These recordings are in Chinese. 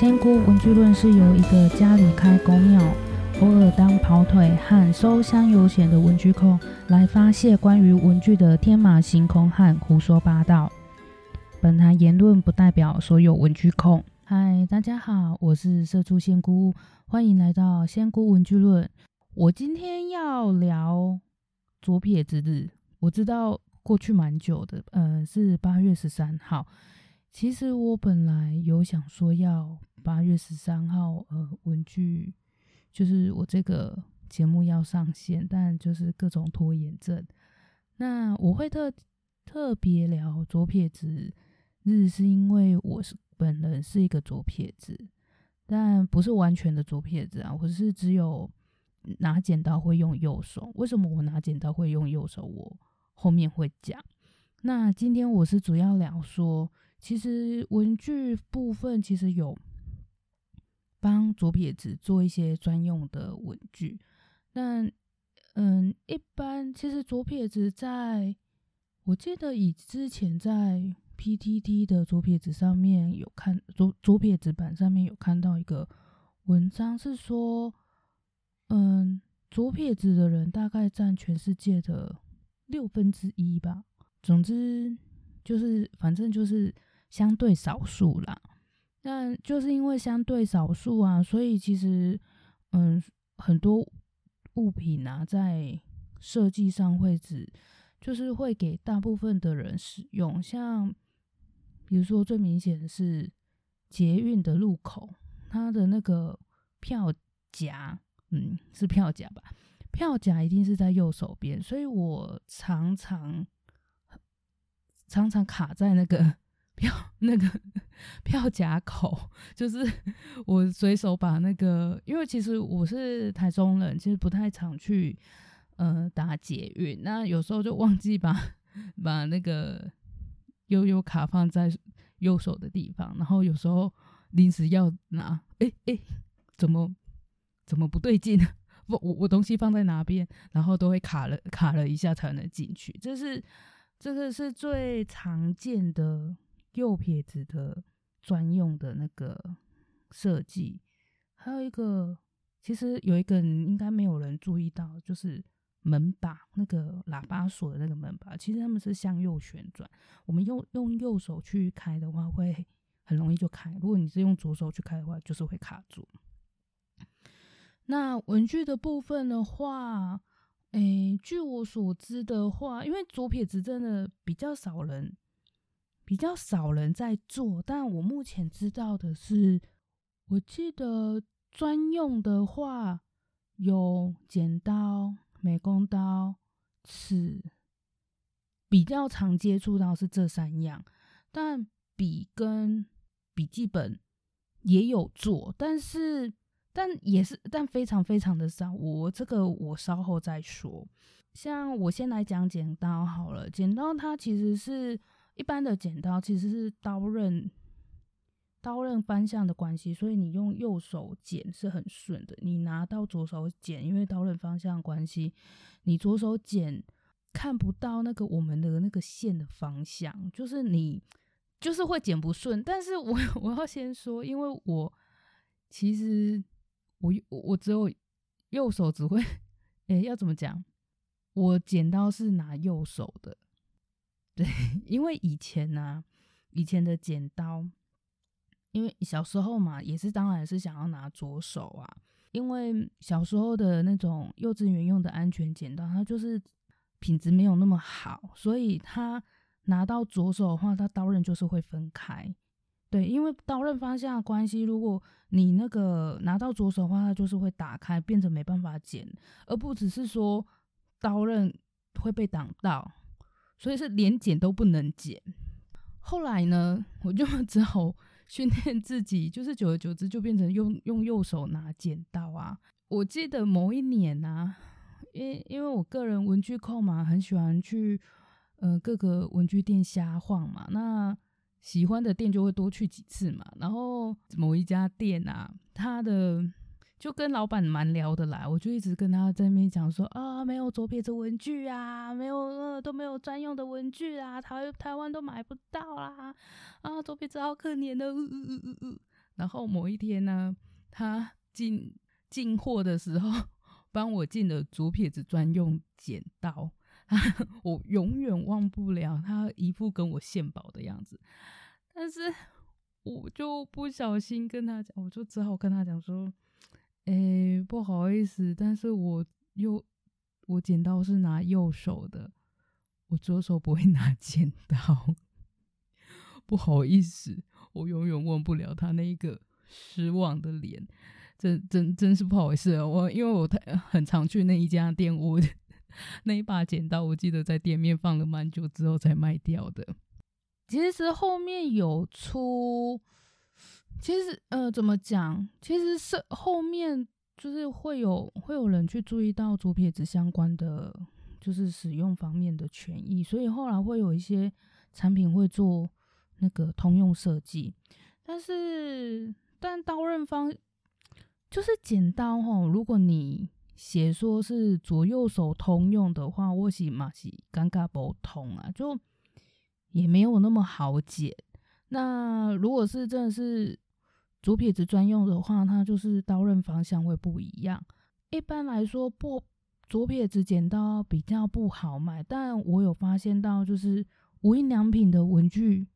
仙姑文具论是由一个家里开公庙，偶尔当跑腿和收香油钱的文具控来发泄关于文具的天马行空和胡说八道。本台言论不代表所有文具控。嗨，大家好，我是社畜仙姑，欢迎来到仙姑文具论。我今天要聊左撇子日，我知道过去蛮久的，呃，是八月十三号。其实我本来有想说要八月十三号，呃，文具就是我这个节目要上线，但就是各种拖延症。那我会特特别聊左撇子日，是因为我是本人是一个左撇子，但不是完全的左撇子啊，我是只有拿剪刀会用右手。为什么我拿剪刀会用右手？我后面会讲。那今天我是主要聊说。其实文具部分其实有帮左撇子做一些专用的文具，但嗯，一般其实左撇子在，我记得以之前在 PTT 的左撇子上面有看左左撇子版上面有看到一个文章，是说，嗯，左撇子的人大概占全世界的六分之一吧。总之就是，反正就是。相对少数啦，那就是因为相对少数啊，所以其实，嗯，很多物品啊，在设计上会只就是会给大部分的人使用。像比如说最明显的是捷运的路口，它的那个票夹，嗯，是票夹吧？票夹一定是在右手边，所以我常常常常卡在那个。票 那个票夹口，就是 我随手把那个，因为其实我是台中人，其实不太常去呃打捷运，那有时候就忘记把把那个悠悠卡放在右手的地方，然后有时候临时要拿，哎哎，怎么怎么不对劲？不，我我东西放在哪边，然后都会卡了卡了一下才能进去，这是这个是最常见的。右撇子的专用的那个设计，还有一个，其实有一个应该没有人注意到，就是门把那个喇叭锁的那个门把，其实他们是向右旋转。我们用用右手去开的话，会很容易就开；如果你是用左手去开的话，就是会卡住。那文具的部分的话，诶，据我所知的话，因为左撇子真的比较少人。比较少人在做，但我目前知道的是，我记得专用的话有剪刀、美工刀、尺，比较常接触到是这三样。但笔跟笔记本也有做，但是但也是但非常非常的少。我这个我稍后再说。像我先来讲剪刀好了，剪刀它其实是。一般的剪刀其实是刀刃刀刃方向的关系，所以你用右手剪是很顺的。你拿到左手剪，因为刀刃方向关系，你左手剪看不到那个我们的那个线的方向，就是你就是会剪不顺。但是我 我要先说，因为我其实我我只有右手只会，诶，要怎么讲？我剪刀是拿右手的。对，因为以前呢，以前的剪刀，因为小时候嘛，也是当然是想要拿左手啊。因为小时候的那种幼稚园用的安全剪刀，它就是品质没有那么好，所以它拿到左手的话，它刀刃就是会分开。对，因为刀刃方向关系，如果你那个拿到左手的话，它就是会打开，变成没办法剪，而不只是说刀刃会被挡到。所以是连剪都不能剪。后来呢，我就 只好训练自己，就是久而久之就变成用用右手拿剪刀啊。我记得某一年啊，因因为我个人文具控嘛，很喜欢去呃各个文具店瞎晃嘛。那喜欢的店就会多去几次嘛。然后某一家店啊，它的。就跟老板蛮聊得来，我就一直跟他在那边讲说啊，没有左撇子文具啊，没有呃都没有专用的文具啊，台台湾都买不到啦，啊左撇子好可怜的，然后某一天呢，他进进货的时候，帮我进了左撇子专用剪刀，我永远忘不了他一副跟我献宝的样子。但是我就不小心跟他讲，我就只好跟他讲说：“哎，不好意思，但是我右我剪刀是拿右手的，我左手不会拿 剪刀。”不好意思，我永远忘不了他那一个失望的脸，真真真是不好意思啊。我因为我太 很常去那一家店，我 那一把剪刀，我记得在店面放了蛮久之后才卖掉的。其实后面有出，其实呃，怎么讲？其实是后面就是会有会有人去注意到左撇子相关的，就是使用方面的权益，所以后来会有一些产品会做。那个通用设计，但是但刀刃方就是剪刀哈。如果你写说是左右手通用的话，我是嘛是尴尬不通啊，就也没有那么好剪。那如果是真的是左撇子专用的话，它就是刀刃方向会不一样。一般来说，不左撇子剪刀比较不好买，但我有发现到就是无印良品的文具。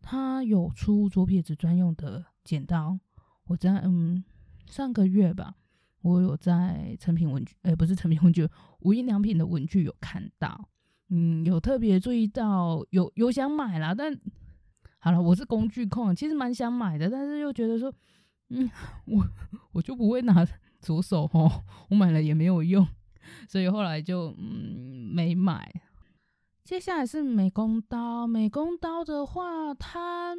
它有出左撇子专用的剪刀，我在嗯上个月吧，我有在成品文具，哎，不是成品文具，无印良品的文具有看到，嗯，有特别注意到，有有想买啦，但好了，我是工具控，其实蛮想买的，但是又觉得说，嗯，我我就不会拿左手哦，我买了也没有用，所以后来就嗯没买。接下来是美工刀，美工刀的话，它，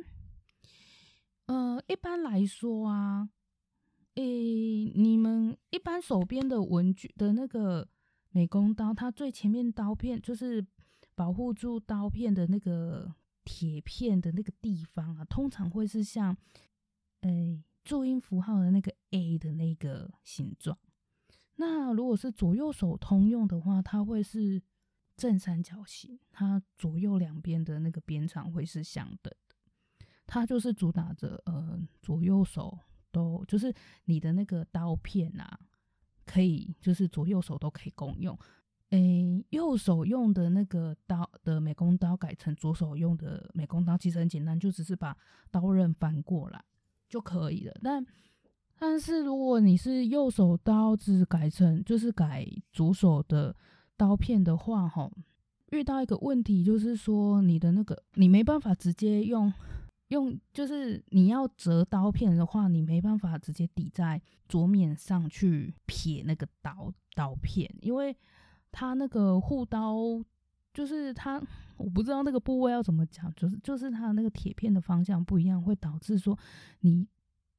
呃，一般来说啊，诶，你们一般手边的文具的那个美工刀，它最前面刀片就是保护住刀片的那个铁片的那个地方啊，通常会是像，诶，注音符号的那个 A 的那个形状。那如果是左右手通用的话，它会是。正三角形，它左右两边的那个边长会是相等的。它就是主打着，呃，左右手都就是你的那个刀片啊，可以就是左右手都可以共用。诶，右手用的那个刀的美工刀改成左手用的美工刀，其实很简单，就只是把刀刃翻过来就可以了。但但是如果你是右手刀子改成就是改左手的。刀片的话，吼，遇到一个问题就是说，你的那个你没办法直接用用，就是你要折刀片的话，你没办法直接抵在桌面上去撇那个刀刀片，因为它那个护刀就是它，我不知道那个部位要怎么讲，就是就是它那个铁片的方向不一样，会导致说你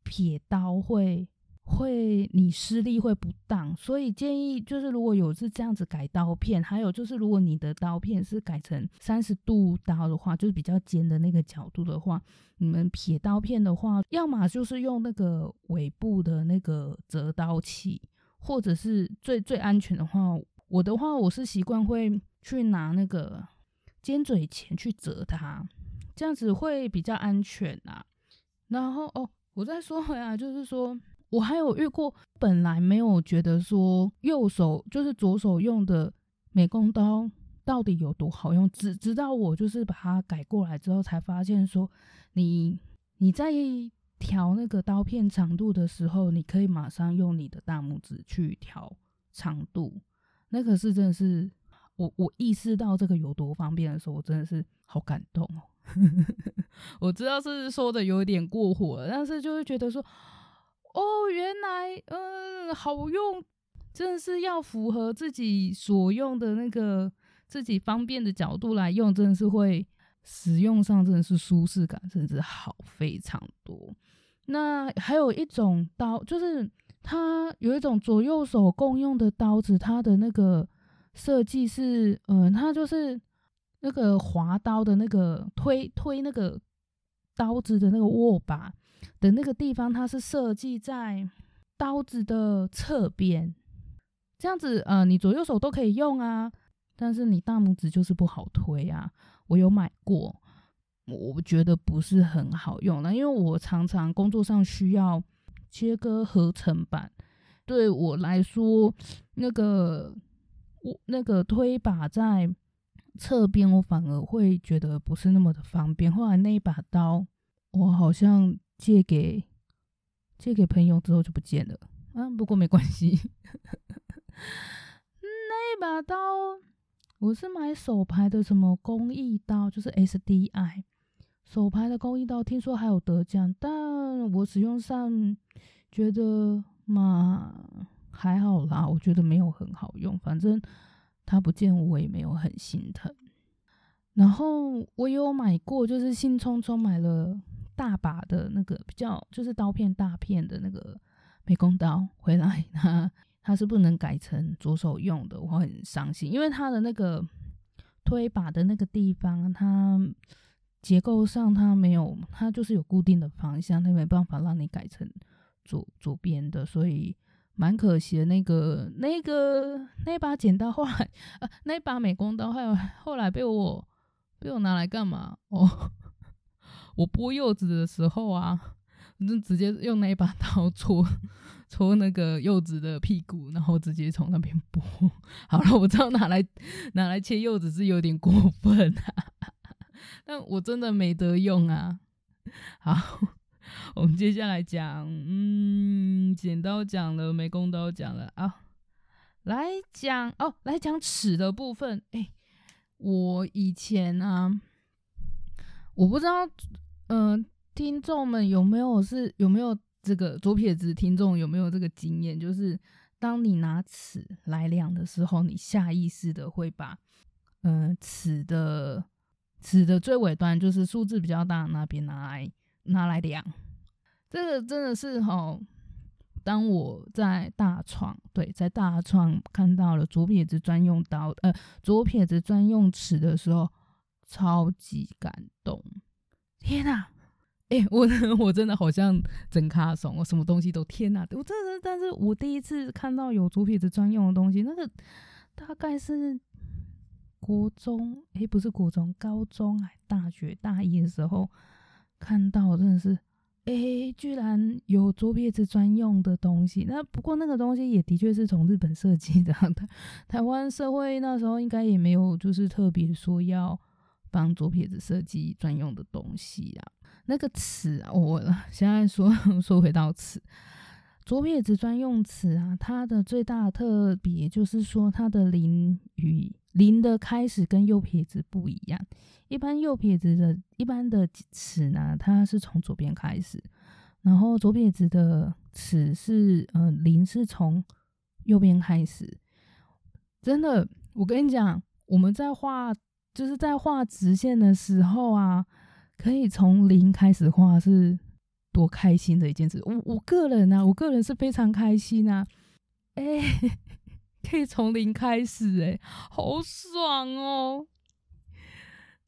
撇刀会。会你施力会不当，所以建议就是如果有是这样子改刀片，还有就是如果你的刀片是改成三十度刀的话，就是比较尖的那个角度的话，你们撇刀片的话，要么就是用那个尾部的那个折刀器，或者是最最安全的话，我的话我是习惯会去拿那个尖嘴钳去折它，这样子会比较安全啊。然后哦，我再说回来，就是说。我还有遇过，本来没有觉得说右手就是左手用的美工刀到底有多好用，只直到我就是把它改过来之后，才发现说你你在调那个刀片长度的时候，你可以马上用你的大拇指去调长度，那可是真的是我我意识到这个有多方便的时候，我真的是好感动哦。我知道是说的有点过火，但是就会觉得说。哦，原来，嗯，好用，真的是要符合自己所用的那个自己方便的角度来用，真的是会使用上真的是舒适感，甚至好非常多。那还有一种刀，就是它有一种左右手共用的刀子，它的那个设计是，嗯，它就是那个划刀的那个推推那个刀子的那个握把。的那个地方，它是设计在刀子的侧边，这样子，呃，你左右手都可以用啊。但是你大拇指就是不好推啊。我有买过，我觉得不是很好用了，因为我常常工作上需要切割合成板，对我来说，那个我那个推把在侧边，我反而会觉得不是那么的方便。后来那一把刀，我好像借给借给朋友之后就不见了啊，不过没关系。那一把刀，我是买手牌的，什么工艺刀，就是 SDI。手牌的工艺刀听说还有得奖，但我使用上觉得嘛还好啦，我觉得没有很好用，反正它不见我也没有很心疼。然后我有买过，就是兴冲冲买了大把的那个比较就是刀片大片的那个美工刀回来，它它是不能改成左手用的，我很伤心，因为它的那个推把的那个地方它。结构上它没有，它就是有固定的方向，它没办法让你改成左左边的，所以蛮可惜的。那个那个那把剪刀后来，呃，那把美工刀还有后来被我被我拿来干嘛？哦，我剥柚子的时候啊，就直接用那一把刀戳戳那个柚子的屁股，然后直接从那边剥。好了，我知道拿来拿来切柚子是有点过分啊。但我真的没得用啊！好，我们接下来讲，嗯，剪刀讲了，美工刀讲了啊，来讲哦，来讲尺的部分。哎，我以前啊，我不知道，嗯，听众们有没有是有没有这个左撇子听众有没有这个经验？就是当你拿尺来量的时候，你下意识的会把，嗯，尺的。尺的最尾端就是数字比较大那边拿来拿来量，这个真的是哈。当我在大创对在大创看到了左撇子专用刀呃左撇子专用尺的时候，超级感动！天哪，哎我我真的好像真卡怂，我什么东西都天哪！我真的，但是我第一次看到有左撇子专用的东西，那个大概是。国中诶，不是国中，高中还大学大一的时候看到，真的是诶，居然有左撇子专用的东西。那不过那个东西也的确是从日本设计的。台台湾社会那时候应该也没有，就是特别说要帮左撇子设计专用的东西啊。那个尺啊，我现在说 说回到尺，左撇子专用尺啊，它的最大特别就是说它的零与。零的开始跟右撇子不一样，一般右撇子的一般的尺呢，它是从左边开始，然后左撇子的尺是呃零是从右边开始。真的，我跟你讲，我们在画就是在画直线的时候啊，可以从零开始画，是多开心的一件事。我我个人呢，我个人是非常开心啊，哎。可以从零开始，哎，好爽哦！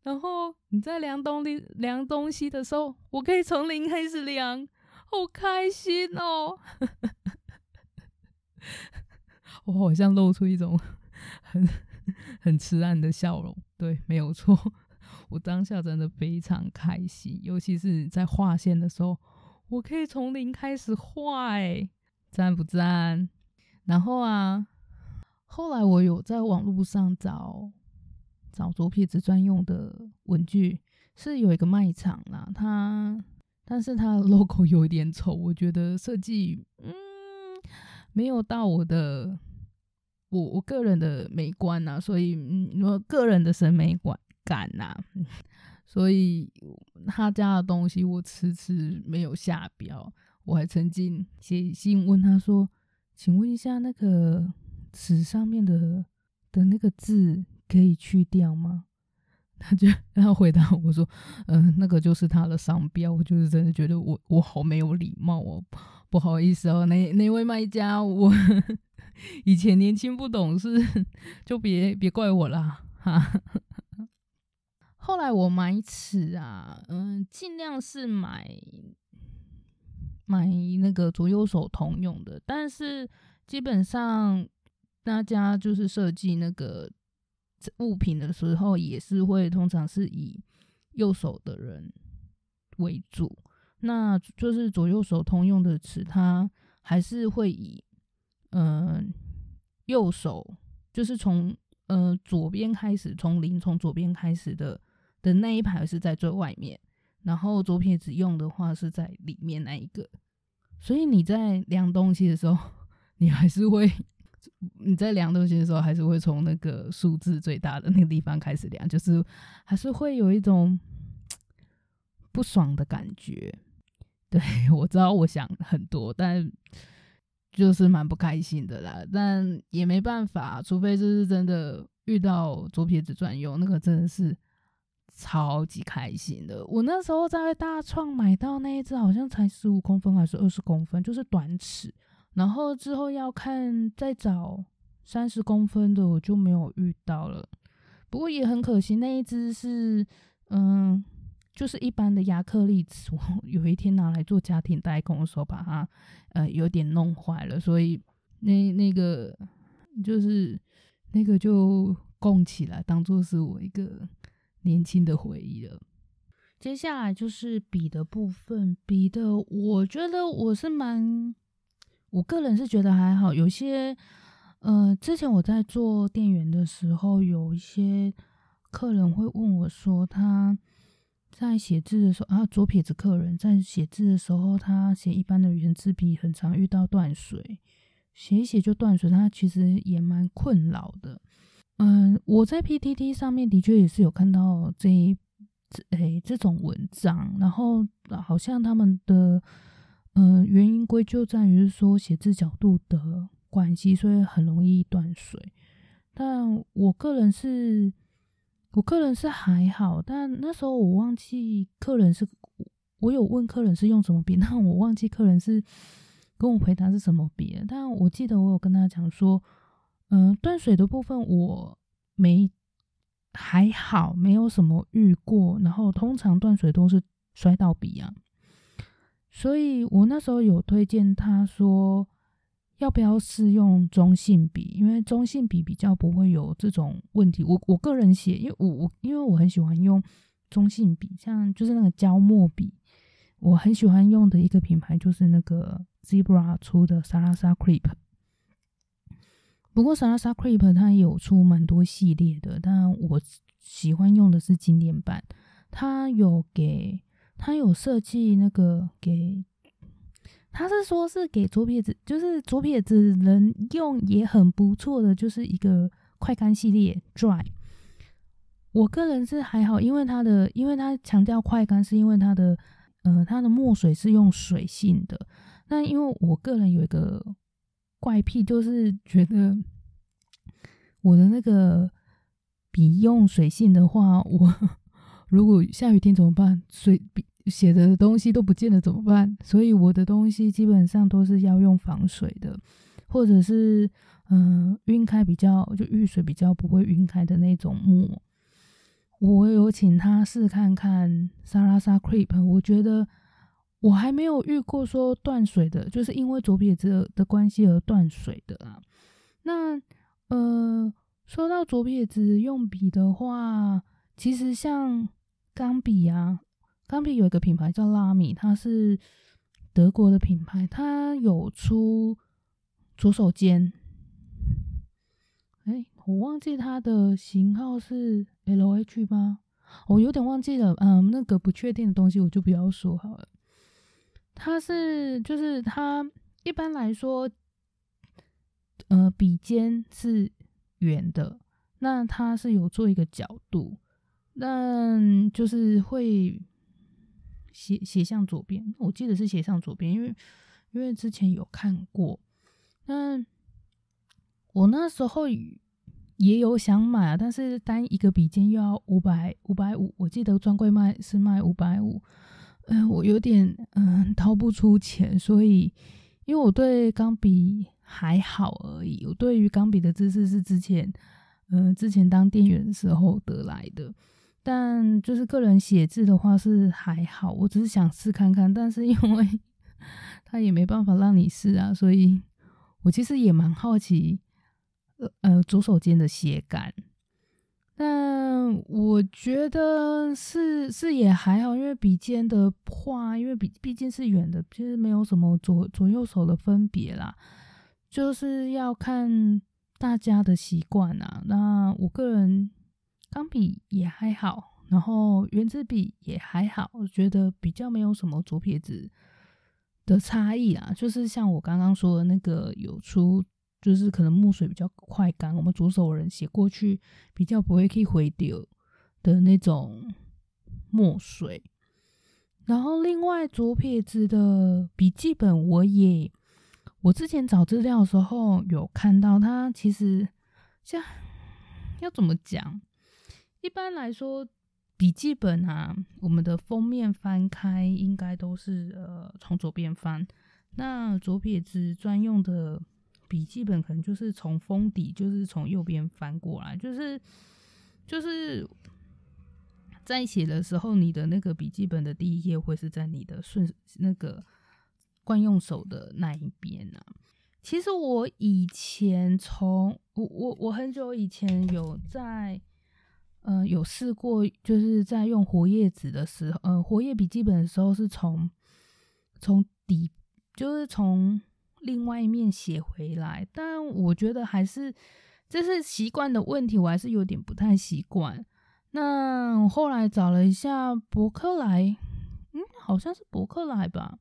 然后你在量东西、量东西的时候，我可以从零开始量，好开心哦！我好像露出一种很 很痴暗的笑容。对，没有错，我当下真的非常开心，尤其是在画线的时候，我可以从零开始画，哎，赞不赞？然后啊。后来我有在网络上找找左撇子专用的文具，是有一个卖场啦，它但是它的 logo 有一点丑，我觉得设计嗯没有到我的我我个人的美观呐，所以嗯我个人的审美观感呐，所以他家的东西我迟迟没有下标，我还曾经写信问他说，请问一下那个。纸上面的的那个字可以去掉吗？他就他回答我说：“嗯，那个就是他的商标。”我就是真的觉得我我好没有礼貌哦，不好意思哦，那那位卖家，我 以前年轻不懂事，就别别怪我啦哈。后来我买尺啊，嗯，尽量是买买那个左右手通用的，但是基本上。大家就是设计那个物品的时候，也是会通常是以右手的人为主，那就是左右手通用的词，它还是会以嗯右手就是从呃左边开始，从零从左边开始的的那一排是在最外面，然后左撇子用的话是在里面那一个，所以你在量东西的时候，你还是会。你在量东西的时候，还是会从那个数字最大的那个地方开始量，就是还是会有一种不爽的感觉。对 我知道，我想很多，但就是蛮不开心的啦。但也没办法，除非就是真的遇到左撇子专用，那个真的是超级开心的。我那时候在大创买到那一只，好像才十五公分还是二十公分，就是短尺。然后之后要看再找三十公分的，我就没有遇到了。不过也很可惜，那一只是嗯，就是一般的亚克力。我 有一天拿来做家庭代工的时候，把它呃有点弄坏了，所以那那个就是那个就供起来，当做是我一个年轻的回忆了。接下来就是笔的部分，笔的我觉得我是蛮。我个人是觉得还好，有些，呃，之前我在做店员的时候，有一些客人会问我说，他在写字的时候啊，左撇子客人在写字的时候，他写一般的圆珠笔，很常遇到断水，写一写就断水，他其实也蛮困扰的。嗯，我在 PTT 上面的确也是有看到这一这诶这种文章，然后好像他们的。嗯，原因归咎在于说写字角度的关系，所以很容易断水。但我个人是，我个人是还好。但那时候我忘记客人是，我有问客人是用什么笔，但我忘记客人是跟我回答是什么笔。但我记得我有跟他讲说，嗯，断水的部分我没还好，没有什么遇过。然后通常断水都是摔到笔啊。所以我那时候有推荐他说，要不要试用中性笔？因为中性笔比较不会有这种问题。我我个人写，因为我我因为我很喜欢用中性笔，像就是那个胶墨笔，我很喜欢用的一个品牌就是那个 Zebra 出的 Salsa Creep。不过 Salasa Creep 它有出蛮多系列的，但我喜欢用的是经典版，它有给。他有设计那个给，他是说是给左撇子，就是左撇子人用也很不错的，就是一个快干系列 Dry。我个人是还好，因为它的，因为它强调快干，是因为它的，呃，它的墨水是用水性的。那因为我个人有一个怪癖，就是觉得我的那个笔用水性的话，我。如果下雨天怎么办？水笔写的东西都不见了怎么办？所以我的东西基本上都是要用防水的，或者是嗯晕开比较就遇水比较不会晕开的那种墨。我有请他试看看沙拉沙 creep，我觉得我还没有遇过说断水的，就是因为左撇子的关系而断水的啦。那呃，说到左撇子用笔的话，其实像。钢笔啊，钢笔有一个品牌叫拉米，它是德国的品牌，它有出左手尖。哎，我忘记它的型号是 L H 吗？我有点忘记了。嗯，那个不确定的东西我就不要说好了。它是，就是它一般来说，呃，笔尖是圆的，那它是有做一个角度。但就是会斜斜向左边，我记得是斜向左边，因为因为之前有看过。那我那时候也有想买啊，但是单一个笔尖又要五百五百五，我记得专柜卖是卖五百五，嗯，我有点嗯掏不出钱，所以因为我对钢笔还好而已，我对于钢笔的知识是之前嗯之前当店员时候得来的。但就是个人写字的话是还好，我只是想试看看，但是因为 他也没办法让你试啊，所以我其实也蛮好奇，呃呃左手间的写感。但我觉得是是也还好，因为笔尖的画，因为笔毕竟是圆的，其实没有什么左左右手的分别啦，就是要看大家的习惯啊。那我个人钢笔也还好，然后圆珠笔也还好，我觉得比较没有什么左撇子的差异啦。就是像我刚刚说的那个有出。就是可能墨水比较快干，我们左手人写过去比较不会可以回丢的那种墨水。然后另外左撇子的笔记本，我也我之前找资料的时候有看到，它其实像要怎么讲？一般来说，笔记本啊，我们的封面翻开应该都是呃从左边翻，那左撇子专用的。笔记本可能就是从封底，就是从右边翻过来，就是就是在写的时候，你的那个笔记本的第一页会是在你的顺那个惯用手的那一边啊。其实我以前从我我我很久以前有在呃有试过，就是在用活页纸的时候，呃活页笔记本的时候是从从底就是从。另外一面写回来，但我觉得还是这是习惯的问题，我还是有点不太习惯。那后来找了一下博客来，嗯，好像是博客来吧，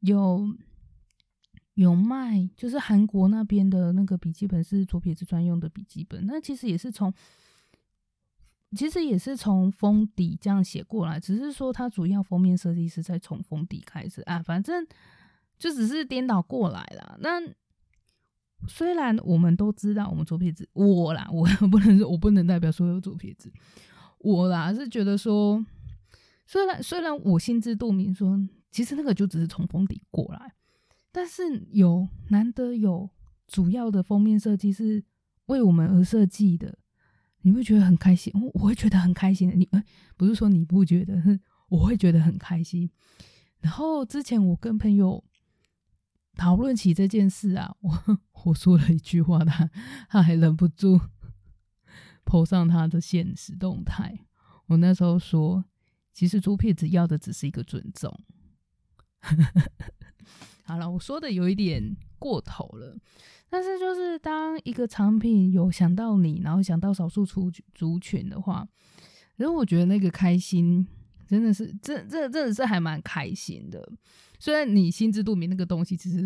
有有卖，就是韩国那边的那个笔记本是左撇子专用的笔记本，那其实也是从其实也是从封底这样写过来，只是说它主要封面设计是在从封底开始啊，反正。就只是颠倒过来了。那虽然我们都知道，我们左撇子，我啦，我 不能说，我不能代表所有左撇子。我啦是觉得说，虽然虽然我心知肚明，说其实那个就只是从封底过来，但是有难得有主要的封面设计是为我们而设计的，你会觉得很开心，我会觉得很开心的。你不是说你不觉得，我会觉得很开心。然后之前我跟朋友。讨论起这件事啊，我我说了一句话，他他还忍不住 泼上他的现实动态。我那时候说，其实猪屁子要的只是一个尊重。好了，我说的有一点过头了，但是就是当一个产品有想到你，然后想到少数族族群的话，然后我觉得那个开心真的是，这这真的是还蛮开心的。虽然你心知肚明，那个东西其实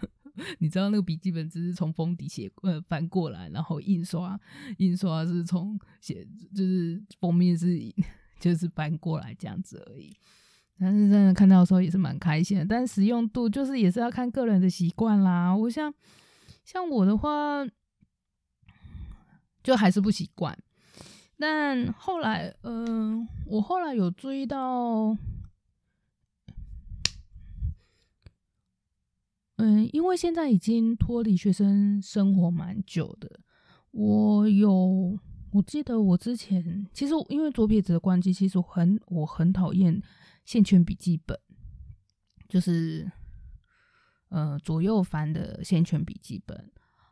你知道，那个笔记本只是从封底写呃翻过来，然后印刷印刷是从写就是封面是 就是翻过来这样子而已。但是真的看到的时候也是蛮开心的，但使用度就是也是要看个人的习惯啦。我像像我的话，就还是不习惯。但后来，嗯，我后来有注意到。嗯，因为现在已经脱离学生生活蛮久的，我有，我记得我之前其实因为左撇子的关系，其实我很我很讨厌线圈笔记本，就是呃左右翻的线圈笔记本。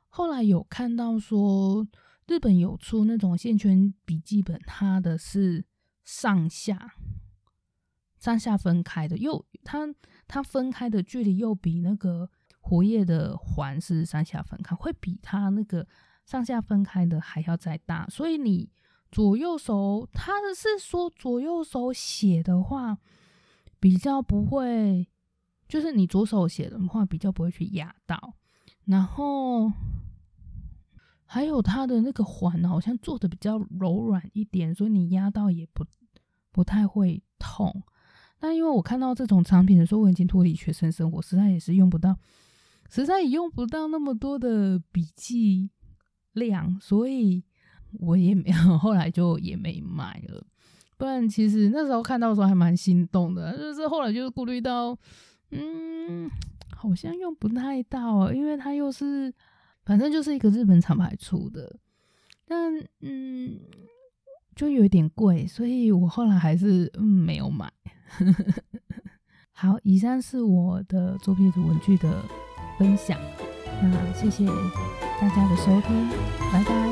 后来有看到说日本有出那种线圈笔记本，它的是上下上下分开的，又它它分开的距离又比那个。活页的环是上下分开，会比它那个上下分开的还要再大，所以你左右手，它是说左右手写的话比较不会，就是你左手写的话比较不会去压到，然后还有它的那个环好像做的比较柔软一点，所以你压到也不不太会痛。但因为我看到这种产品的时候，我已经脱离学生生活，实在也是用不到。实在也用不到那么多的笔记量，所以我也没有，后来就也没买了。不然其实那时候看到的时候还蛮心动的，就是后来就是顾虑到，嗯，好像用不太到，因为它又是反正就是一个日本厂牌出的，但嗯，就有点贵，所以我后来还是没有买。好，以上是我的作品图文具的。分享，那谢谢大家的收听，拜拜。